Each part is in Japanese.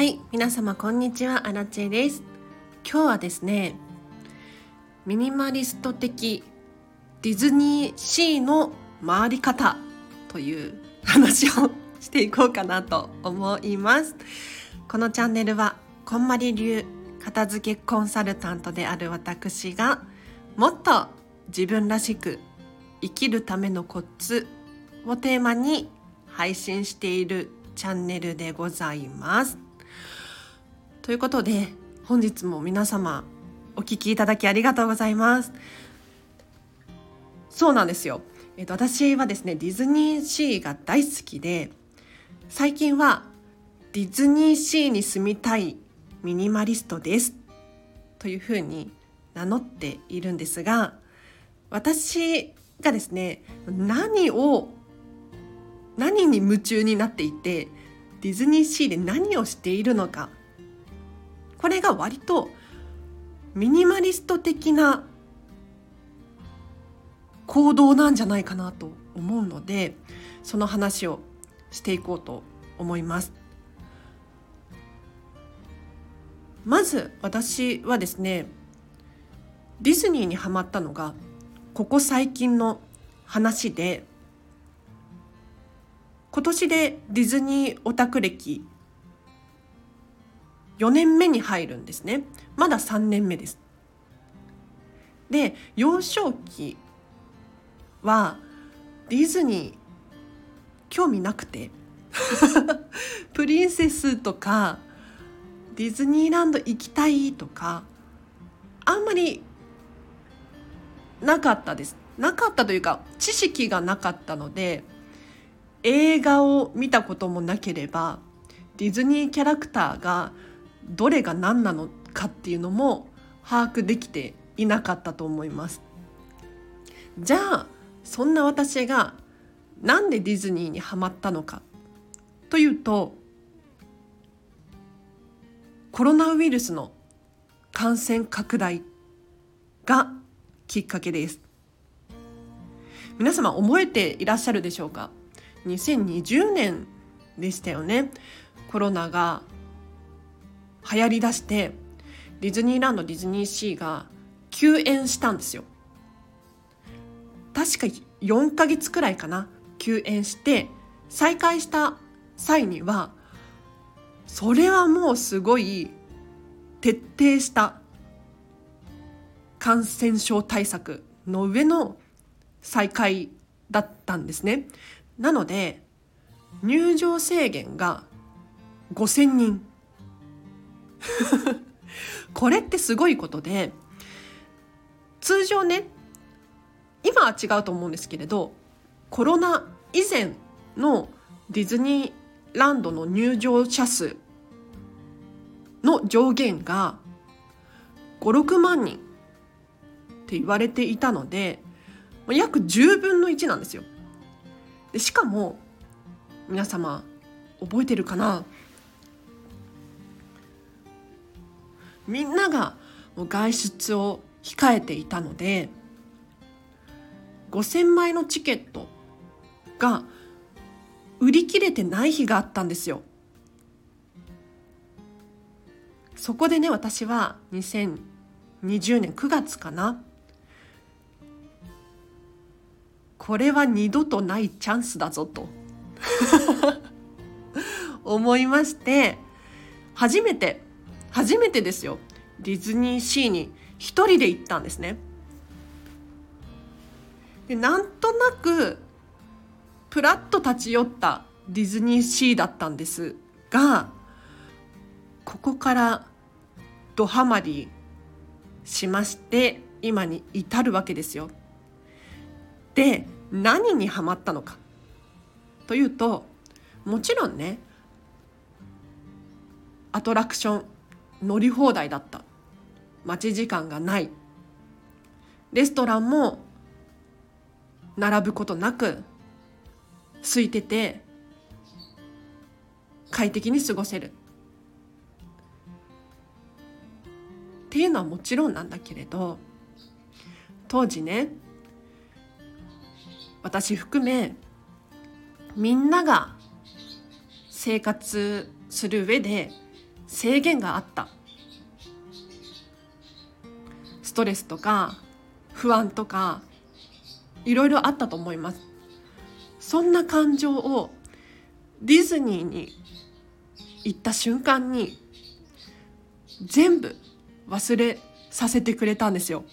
はい皆様こんにちは。アラチェです。今日はですねミニマリスト的ディズニーシーの回り方という話をしていこうかなと思います。このチャンネルはこんまり流片付けコンサルタントである私がもっと自分らしく生きるためのコツをテーマに配信しているチャンネルでございます。ということで本日も皆様お聞きいただきありがとうございます。そうなんですよ。えっと、私はですねディズニーシーが大好きで最近はディズニーシーに住みたいミニマリストですというふうに名乗っているんですが私がですね何を何に夢中になっていてディズニーシーで何をしているのかこれが割とミニマリスト的な行動なんじゃないかなと思うのでその話をしていこうと思います。まず私はですねディズニーにハマったのがここ最近の話で今年でディズニーオタク歴4年目に入るんですね。まだ3年目です。で幼少期はディズニー興味なくて プリンセスとかディズニーランド行きたいとかあんまりなかったです。なかったというか知識がなかったので映画を見たこともなければディズニーキャラクターがどれが何なのかっていうのも把握できていなかったと思います。じゃあそんな私がなんでディズニーにハマったのか。というとコロナウイルスの感染拡大がきっかけです。皆様覚えていらっしゃるでしょうか？2020年でしたよね。コロナが流行りだしてディズニーランドディズニーシーが休園したんですよ確か4ヶ月くらいかな休園して再開した際にはそれはもうすごい徹底した感染症対策の上の再開だったんですね。なので入場制限が5,000人 これってすごいことで通常ね今は違うと思うんですけれどコロナ以前のディズニーランドの入場者数の上限が56万人って言われていたので約10分の1なんですよ。でしかも皆様覚えてるかな？みんなが外出を控えていたので5,000枚のチケットが売り切れてない日があったんですよ。そこでね私は2020年9月かなこれは二度とないチャンスだぞと 思いまして初めて初めてですよディズニーシーに一人で行ったんですね。でなんとなくプラッと立ち寄ったディズニーシーだったんですがここからドハマりしまして今に至るわけですよ。で何にハマったのかというともちろんねアトラクション乗り放題だった。待ち時間がない。レストランも並ぶことなく空いてて快適に過ごせる。っていうのはもちろんなんだけれど当時ね私含めみんなが生活する上で制限があった。ストレスとか不安とかいろいろあったと思います。そんな感情をディズニーに行った瞬間に全部忘れさせてくれたんですよ。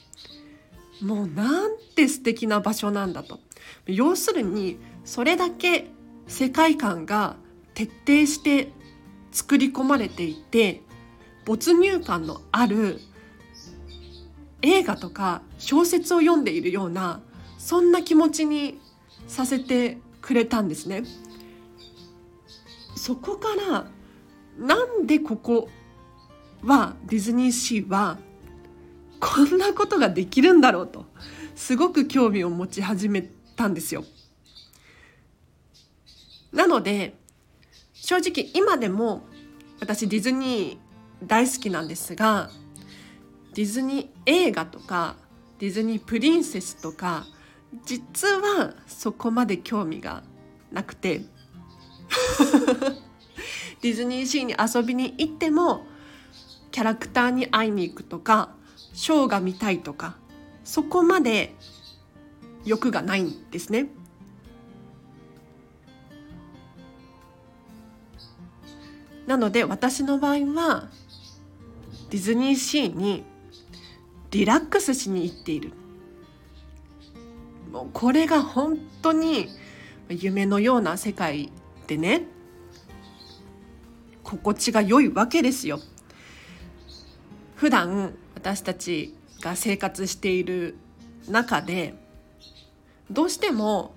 もうなんて素敵な場所なんだと。要するにそれだけ世界観が徹底して作り込まれていて没入感のある映画とか小説を読んでいるようなそんな気持ちにさせてくれたんですね。そこからなんでここはディズニーシーはこんなことができるんだろうとすごく興味を持ち始めたんですよ。なので正直今でも私ディズニー大好きなんですがディズニー映画とかディズニープリンセスとか実はそこまで興味がなくて ディズニーシーに遊びに行ってもキャラクターに会いに行くとかショーが見たいとかそこまで欲がないんですね。なので私の場合はディズニーシーにリラックスしに行っている。もうこれが本当に夢のような世界でね心地が良いわけですよ。普段私たちが生活している中でどうしても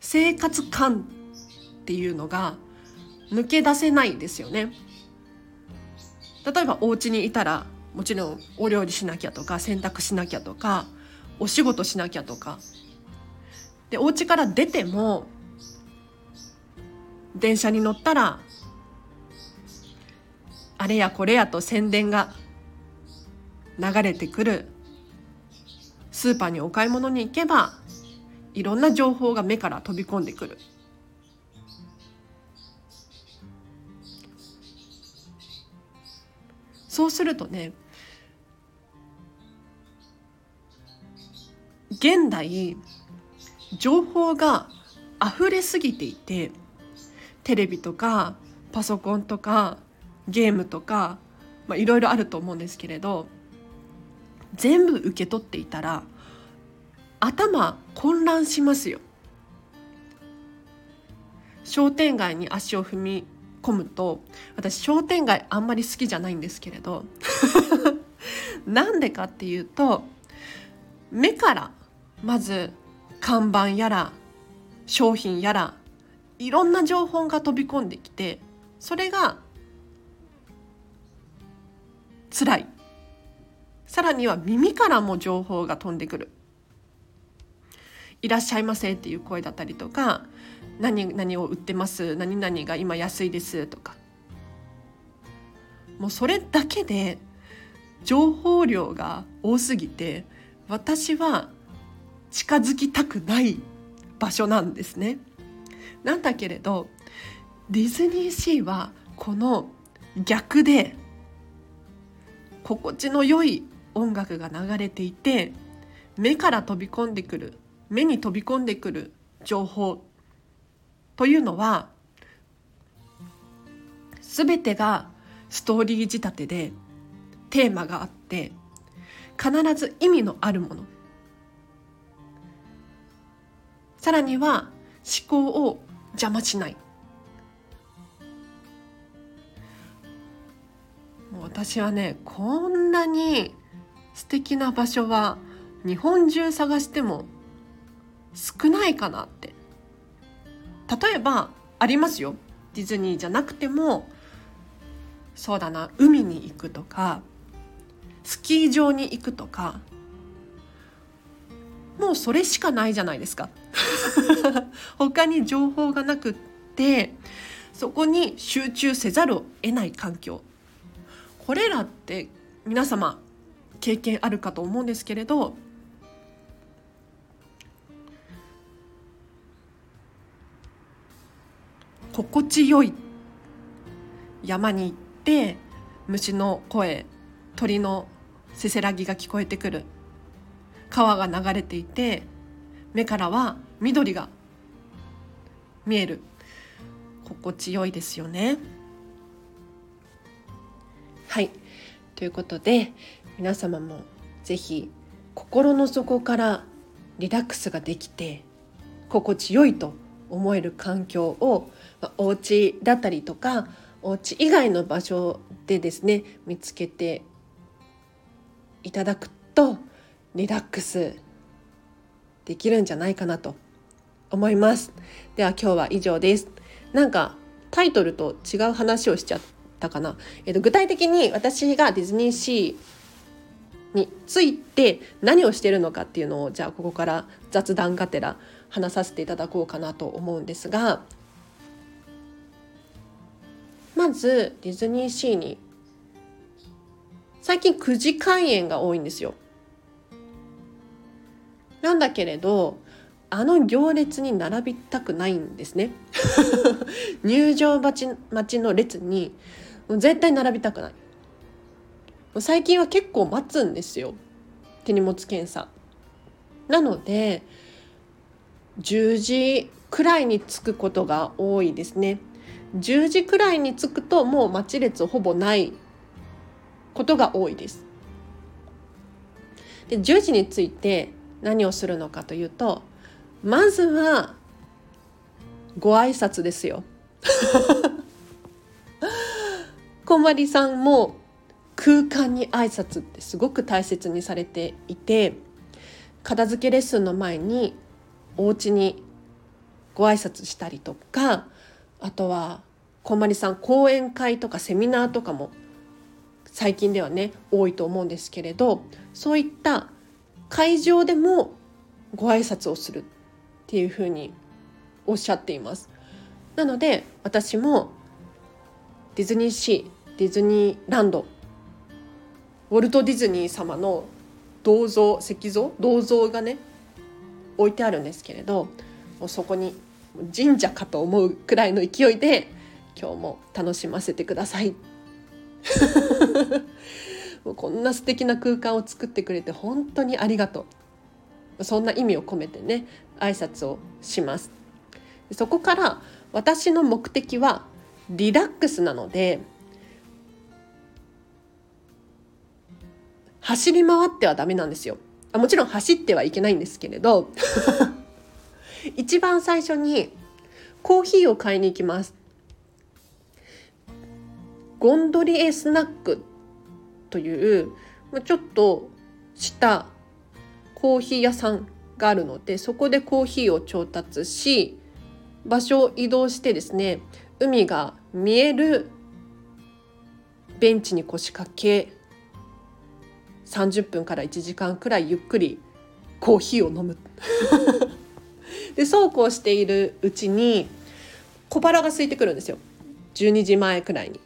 生活感っていうのが抜け出せないですよね。例えばお家にいたらもちろんお料理しなきゃとか洗濯しなきゃとかお仕事しなきゃとか。でお家から出ても電車に乗ったらあれやこれやと宣伝が流れてくる。スーパーにお買い物に行けばいろんな情報が目から飛び込んでくる。そうするとね現代情報が溢れすぎていてテレビとかパソコンとかゲームとか、いろいろあると思うんですけれど全部受け取っていたら頭混乱しますよ。商店街に足を踏み込むと私商店街あんまり好きじゃないんですけれど なんでかっていうと目からまず看板やら商品やらいろんな情報が飛び込んできてそれが辛い。さらには耳からも情報が飛んでくる。いらっしゃいませっていう声だったりとか何々を売ってます何々が今安いですとかもうそれだけで情報量が多すぎて私は近づきたくない場所なんですね。なんだけれどディズニーシーはこの逆で心地の良い音楽が流れていて目から飛び込んでくる目に飛び込んでくる情報というのは全てがストーリー仕立てでテーマがあって必ず意味のあるもの。さらには思考を邪魔しない。もう私はねこんなに素敵な場所は日本中探しても少ないかなって。例えばありますよ。ディズニーじゃなくてもそうだな海に行くとかスキー場に行くとかもうそれしかないじゃないですか。他に情報がなくってそこに集中せざるを得ない環境。これらって皆様経験あるかと思うんですけれど心地よい。山に行って虫の声鳥のせせらぎが聞こえてくる。川が流れていて目からは緑が見える。心地よいですよね。はい。ということで皆様も是非心の底からリラックスができて心地よいと思える環境を、まあ、お家だったりとかお家以外の場所でですね見つけていただくとリラックスできるんじゃないかなと思います。では今日は以上です。なんかタイトルと違う話をしちゃったかな、えっと、具体的に私がディズニーシーについて何をしてるのかっていうのをじゃあここから雑談がてら話させていただこうかなと思うんですがまずディズニーシーに最近9時開園が多いんですよ。なんだけれどあの行列に並びたくないんですね。入場待ち待ちの列にもう絶対並びたくない。最近は結構待つんですよ。手荷物検査。なので10時くらいに着くことが多いですね10時くらいに着くともう待ち列ほぼないことが多いですで10時について何をするのかというとまずはご挨拶ですよ。こんまりさんも空間に挨拶ってすごく大切にされていて片付けレッスンの前にお家にご挨拶したりとかあとはこんまりさん講演会とかセミナーとかも最近ではね多いと思うんですけれどそういった会場でもご挨拶をするっていうふうにおっしゃっています。なので私もディズニーシーディズニーランドウォルト・ディズニー様の銅像石像銅像がね置いてあるんですけれどもうそこに神社かと思うくらいの勢いで今日も楽しませてください。もうこんな素敵な空間を作ってくれて本当にありがとう。そんな意味を込めてね挨拶をします。そこから私の目的はリラックスなので走り回ってはダメなんですよ。あもちろん走ってはいけないんですけれど 一番最初にコーヒーを買いに行きます。ゴンドリエスナックというちょっとしたコーヒー屋さんがあるのでそこでコーヒーを調達し場所を移動してですね海が見えるベンチに腰掛け30分から1時間くらいゆっくりコーヒーを飲む。でそうこうしているうちに小腹が空いてくるんですよ。12時前くらいに。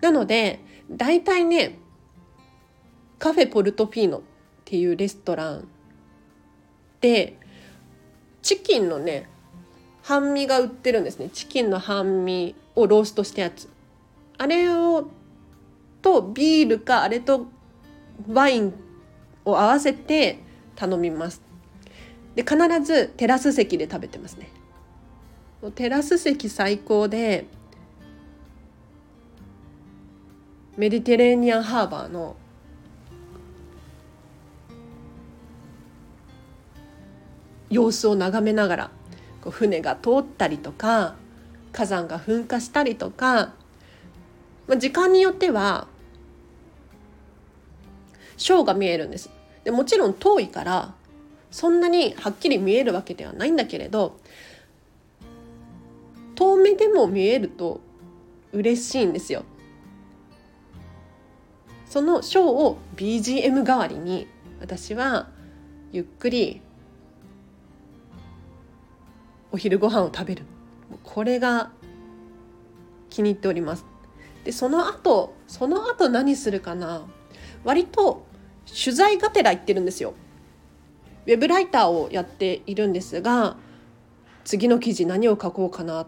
なので大体ねカフェポルトフィーノっていうレストランでチキンのね半身が売ってるんですね。チキンの半身をローストしたやつ。あれをとビールかあれとワインを合わせて頼みます。で必ずテラス席で食べてますね。テラス席最高でメディテレーニアンハーバーの様子を眺めながらこう船が通ったりとか火山が噴火したりとか、まあ、時間によってはショーが見えるんです。でもちろん遠いからそんなにはっきり見えるわけではないんだけれど遠目でも見えると嬉しいんですよ。そのショーを BGM 代わりに私はゆっくりお昼ご飯を食べる。これが気に入っております。でその後その後何するかな？割と取材がてら行ってるんですよ。ウェブライターをやっているんですが次の記事何を書こうかな？っ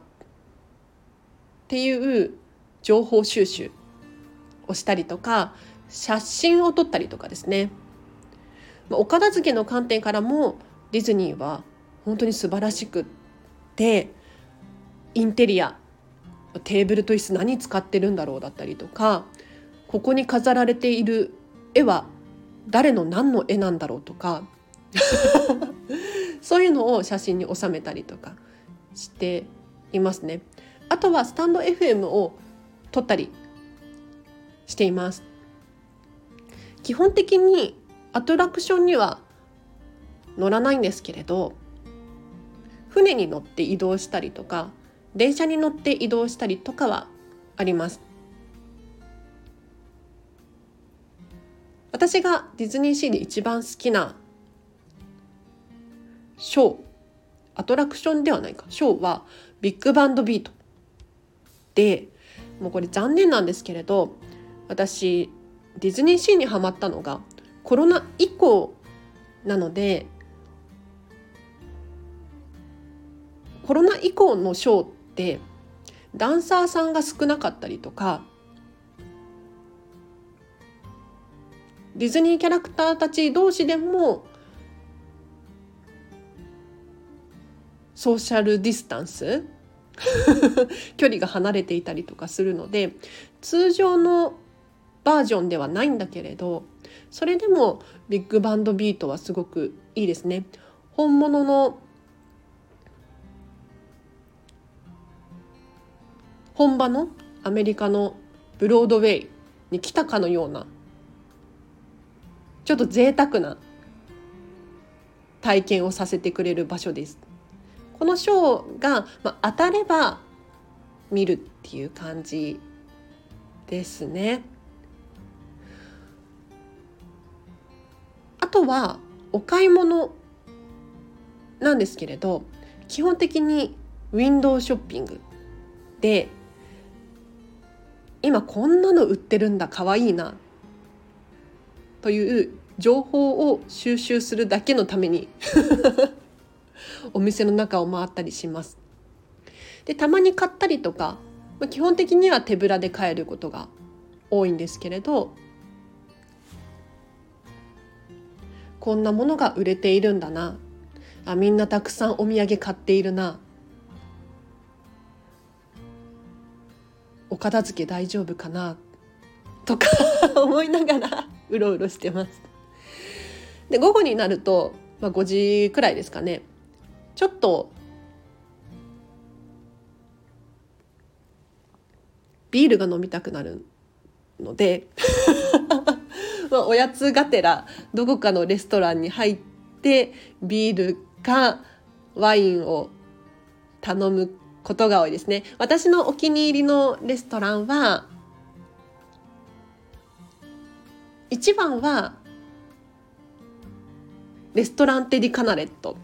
ていう情報収集をしたりとか写真を撮ったりとかですね。お片付けの観点からもディズニーは本当に素晴らしくってインテリアテーブルと椅子何使ってるんだろうだったりとかここに飾られている絵は誰の何の絵なんだろうとか そういうのを写真に収めたりとかしていますね。あとはスタンド FM を撮ったりしています。基本的にアトラクションには乗らないんですけれど船に乗って移動したりとか電車に乗って移動したりとかはあります。私がディズニーシーで一番好きなショーアトラクションではないか。ショーはビッグバンドビートでもうこれ残念なんですけれど私ディズニーシーにはまったのがコロナ以降なのでコロナ以降のショーってダンサーさんが少なかったりとかディズニーキャラクターたち同士でもソーシャルディスタンス 距離が離れていたりとかするので通常のバージョンではないんだけれどそれでもビッグバンドビートはすごくいいですね。本物の本場のアメリカのブロードウェイに来たかのようなちょっと贅沢な体験をさせてくれる場所です。このショーが、まあ、当たれば見るっていう感じですね。あとはお買い物なんですけれど基本的にウィンドウショッピングで今こんなの売ってるんだかわいいな。という情報を収集するだけのために お店の中を回ったりします。でたまに買ったりとか基本的には手ぶらで買えることが多いんですけれどこんなものが売れているんだな。あみんなたくさんお土産買っているな。片付け大丈夫かな？とか 思いながらうろうろしてます。で午後になると、まあ、5時くらいですかねちょっとビールが飲みたくなるので まあ、おやつがてらどこかのレストランに入ってビールかワインを頼むことが多いですね。私のお気に入りのレストランは一番はレストランテディカナレット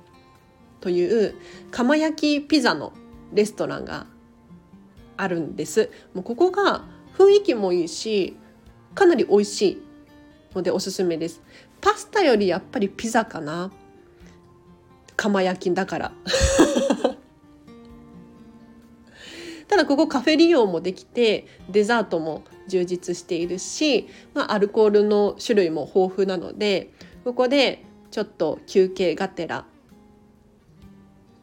という釜焼きピザのレストランがあるんです。もうここが雰囲気もいいしかなり美味しいのでおすすめですパスタよりやっぱりピザかな釜焼きだからただここカフェ利用もできてデザートも充実しているし、まあ、アルコールの種類も豊富なのでここでちょっと休憩がてら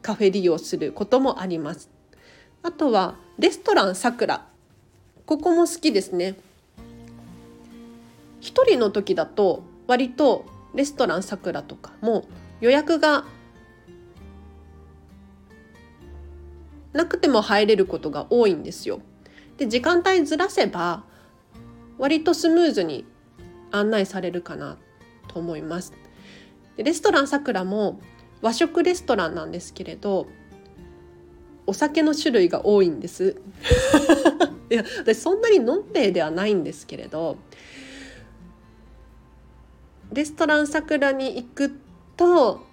カフェ利用することもあります。あとはレストランさくら。ここも好きですね。1人の時だと割とレストランさくらとかも予約がなくても入れることが多いんですよ。で時間帯ずらせば割とスムーズに案内されるかなと思います。でレストランさくらも和食レストランなんですけれどお酒の種類が多いんです。いや私そんなにのんべえではないんですけれどレストランさくらに行くと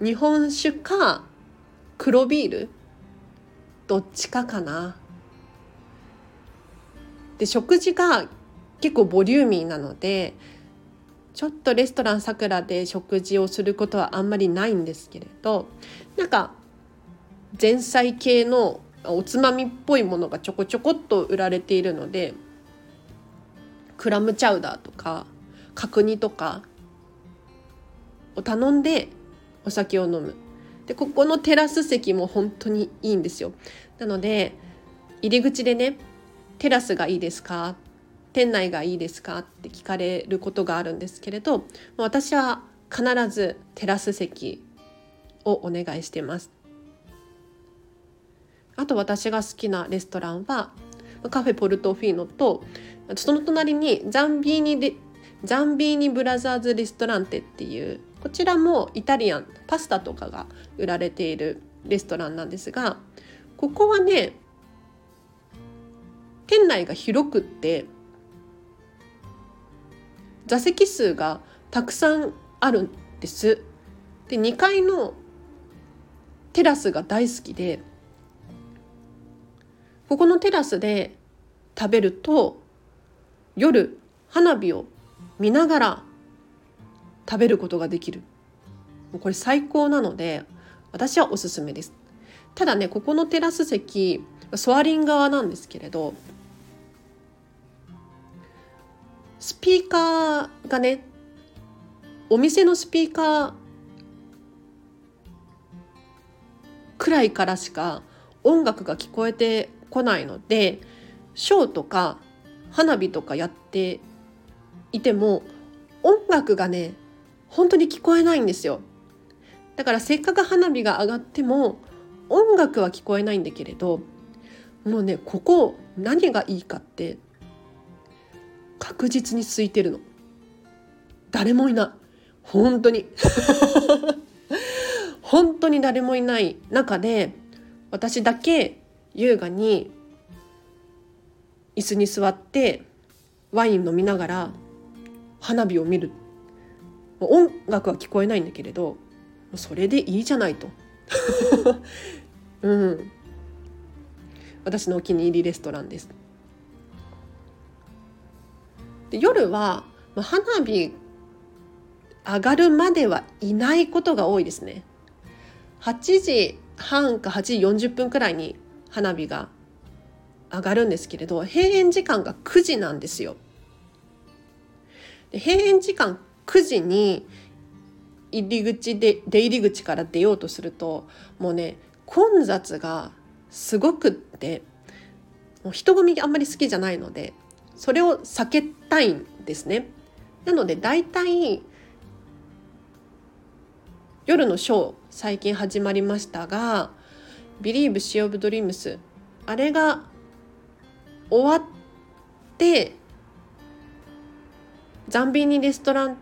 日本酒か黒ビール？どっちかかな？で食事が結構ボリューミーなのでちょっとレストランさくらで食事をすることはあんまりないんですけれどなんか前菜系のおつまみっぽいものがちょこちょこっと売られているのでクラムチャウダーとか角煮とかを頼んでお酒を飲むでここのテラス席も本当にいいんですよ。なので入り口でね「テラスがいいですか?」店内がいいですか？って聞かれることがあるんですけれど私は必ずテラス席をお願いしてます。あと私が好きなレストランはカフェポルトフィーノとその隣にザンビーニでザンビーニブラザーズレストランテっていうこちらもイタリアンパスタとかが売られているレストランなんですがここはね店内が広くって座席数がたくさんあるんです。で2階のテラスが大好きでここのテラスで食べると夜花火を見ながら食べることができる。これ最高なので私はおすすめです。ただねここのテラス席ソアリン側なんですけれどスピーカーがねお店のスピーカーくらいからしか音楽が聞こえてこないのでショーとか花火とかやっていても音楽がね本当に聞こえないんですよ。だからせっかく花火が上がっても音楽は聞こえないんだけれどもうねここ何がいいかって確実に空いてるの。誰もいない。本当に。本当に誰もいない中で私だけ優雅に椅子に座ってワイン飲みながら花火を見る。音楽は聞こえないんだけれどそれでいいじゃないと うん私のお気に入りレストランですで夜は、まあ、花火上がるまではいないことが多いですね。8時半か8時40分くらいに花火が上がるんですけれど閉園時間が9時なんですよ。で閉園時間9時に入り口で出入り口から出ようとするともうね混雑がすごくってもう人混みあんまり好きじゃないのでそれを避けたいんですね。なので大体夜のショー最近始まりましたが「Believe Sea of Dreams」あれが終わってザンビーニレストラン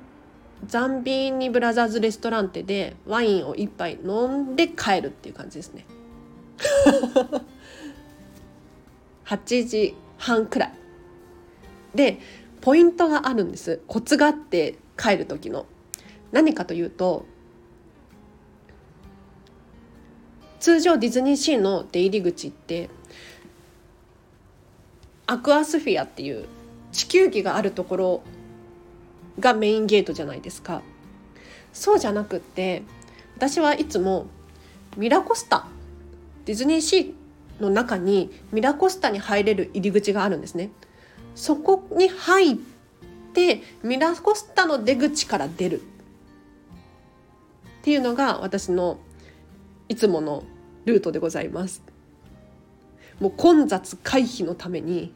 ザンビーニブラザーズレストランテでワインを一杯飲んで帰るっていう感じですね。8時半くらい。でポイントがあるんです。コツがあって帰る時の。何かというと通常ディズニーシーの出入り口ってアクアスフィアっていう地球儀があるところがメインゲートじゃないですか。そうじゃなくって私はいつもミラコスタディズニーシーの中にミラコスタに入れる入り口があるんですね。そこに入ってミラコスタの出口から出る。っていうのが私のいつものルートでございます。もう混雑回避のために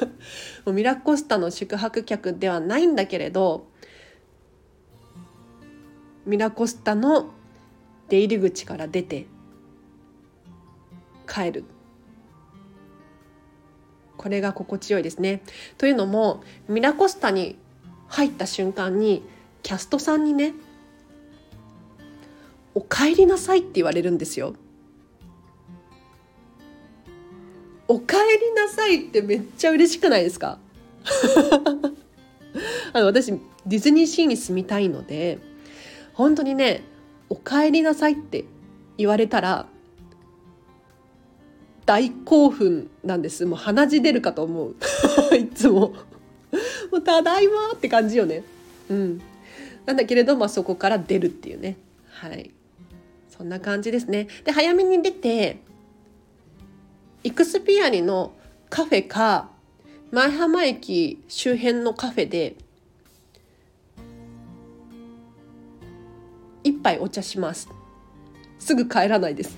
もうミラコスタの宿泊客ではないんだけれどミラコスタの出入り口から出て帰るこれが心地よいですね。というのもミラコスタに入った瞬間にキャストさんにね「お帰りなさい」って言われるんですよ。お帰りなさいってめっちゃ嬉しくないですか？あの私ディズニーシーに住みたいので本当にね「お帰りなさい」って言われたら大興奮なんです。もう鼻血出るかと思う。いつも。もうただいまって感じよね。うん。なんだけれどもそこから出るっていうね。はい。そんな感じですね。で早めに出てイクスピアリのカフェか前浜駅周辺のカフェで一杯お茶します。すぐ帰らないです。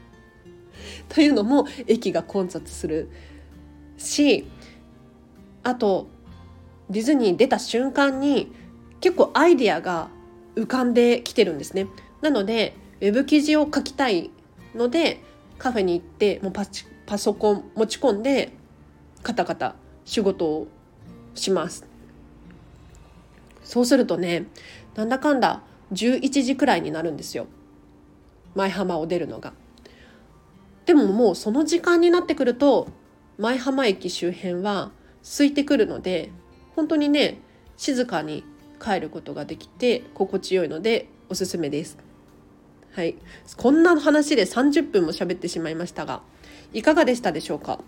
というのも駅が混雑する。しあとディズニー出た瞬間に結構アイディアが浮かんできてるんですね。なのでウェブ記事を書きたいのでカフェに行ってもうパチパソコン持ち込んでカタカタ仕事をしますそうするとねなんだかんだ11時くらいになるんですよ舞浜を出るのが。でももうその時間になってくると舞浜駅周辺は空いてくるので本当にね静かに帰ることができて心地よいのでおすすめです。はい、こんな話で30分も喋ってしまいましたがいかがでしたでしょうか？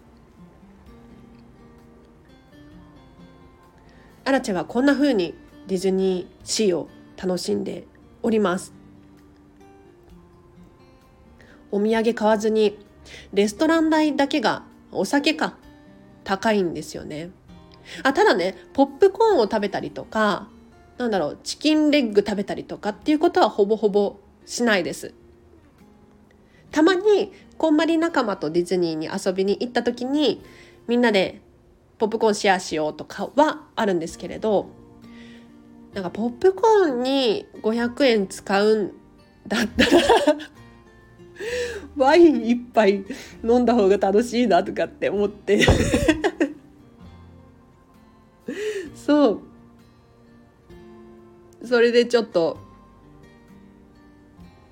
アラチェはこんな風にディズニーシーを楽しんでおります。お土産買わずにレストラン代だけがお酒か高いんですよね。あただねポップコーンを食べたりとかなんだろうチキンレッグ食べたりとかっていうことはほぼほぼしないです。たまにこんまり仲間とディズニーに遊びに行った時にみんなでポップコーンシェアしようとかはあるんですけれどなんかポップコーンに500円使うんだったら ワイン一杯飲んだ方が楽しいなとかって思って。そう。それでちょっと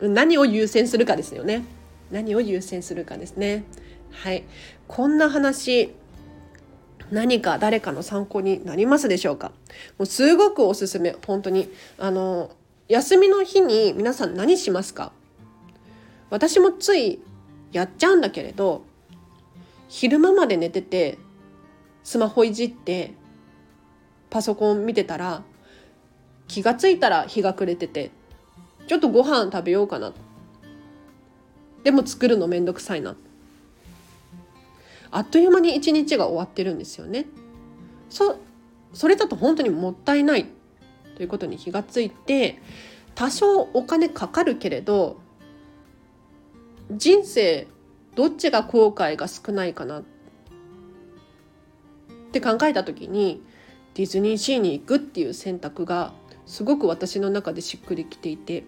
何を優先するかですよね。何を優先するかですね。はい。こんな話何か誰かの参考になりますでしょうか？もうすごくおすすめ。本当に。あの休みの日に皆さん何しますか？私もついやっちゃうんだけれど昼間まで寝ててスマホいじってパソコン見てたら気がついたら日が暮れててちょっとご飯食べようかな。でも作るのめんどくさいな。あっという間に一日が終わってるんですよね。そそれだと本当にもったいないということに気がついて多少お金かかるけれど人生どっちが後悔が少ないかな。って考えた時にディズニーシーに行くっていう選択がすごく私の中でしっくりきていて。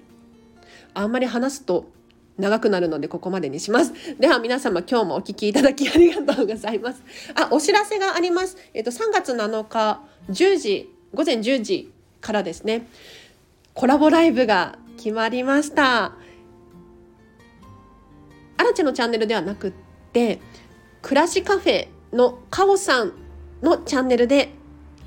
あんまり話すと長くなるのでここまでにします。では皆様今日もお聞きいただきありがとうございます。あ、お知らせがあります。えっと3月7日10時午前10時からですね。コラボライブが決まりました。アラチェのチャンネルではなくって暮らしカフェのカオさんのチャンネルで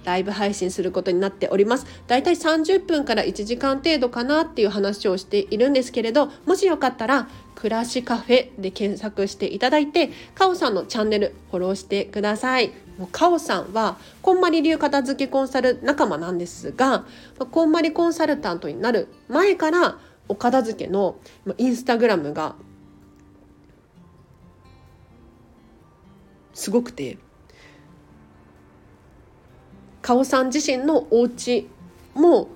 ライブ配信することになっております。だいたい30分から1時間程度かなっていう話をしているんですけれど、もしよかったら、暮らしカフェで検索していただいて、カオさんのチャンネルフォローしてください。もうカオさんは、こんまり流片付けコンサル仲間なんですが、こんまりコンサルタントになる前から、お片付けのインスタグラムがすごくてカオさん自身のお家も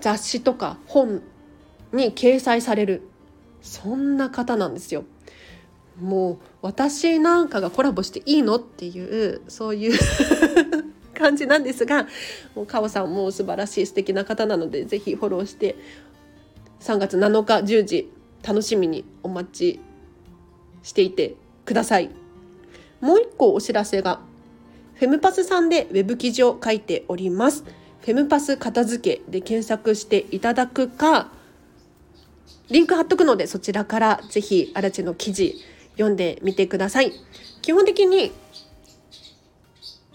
雑誌とか本に掲載されるそんな方なんですよ。もう私なんかがコラボしていいのっていうそういう 感じなんですがもうカオさんも素晴らしい素敵な方なのでぜひフォローして3月7日10時楽しみにお待ちしていてください。もう一個お知らせがフェムパスさんでウェブ記事を書いております。フェムパス片付けで検索していただくか、リンク貼っとくのでそちらからぜひアラチェの記事読んでみてください。基本的に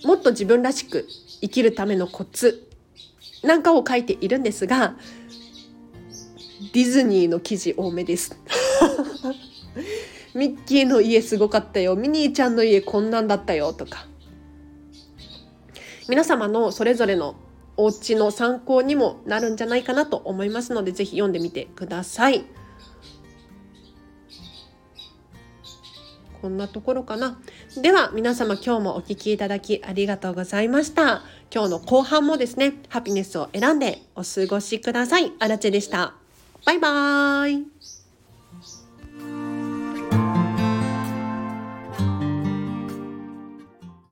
もっと自分らしく生きるためのコツなんかを書いているんですが、ディズニーの記事多めです。ミッキーの家すごかったよ。ミニーちゃんの家こんなんだったよとか。皆様のそれぞれのお家の参考にもなるんじゃないかなと思いますので、ぜひ読んでみてください。こんなところかな。では皆様今日もお聴きいただきありがとうございました。今日の後半もですね、ハピネスを選んでお過ごしください。あらちでした。バイバーイ。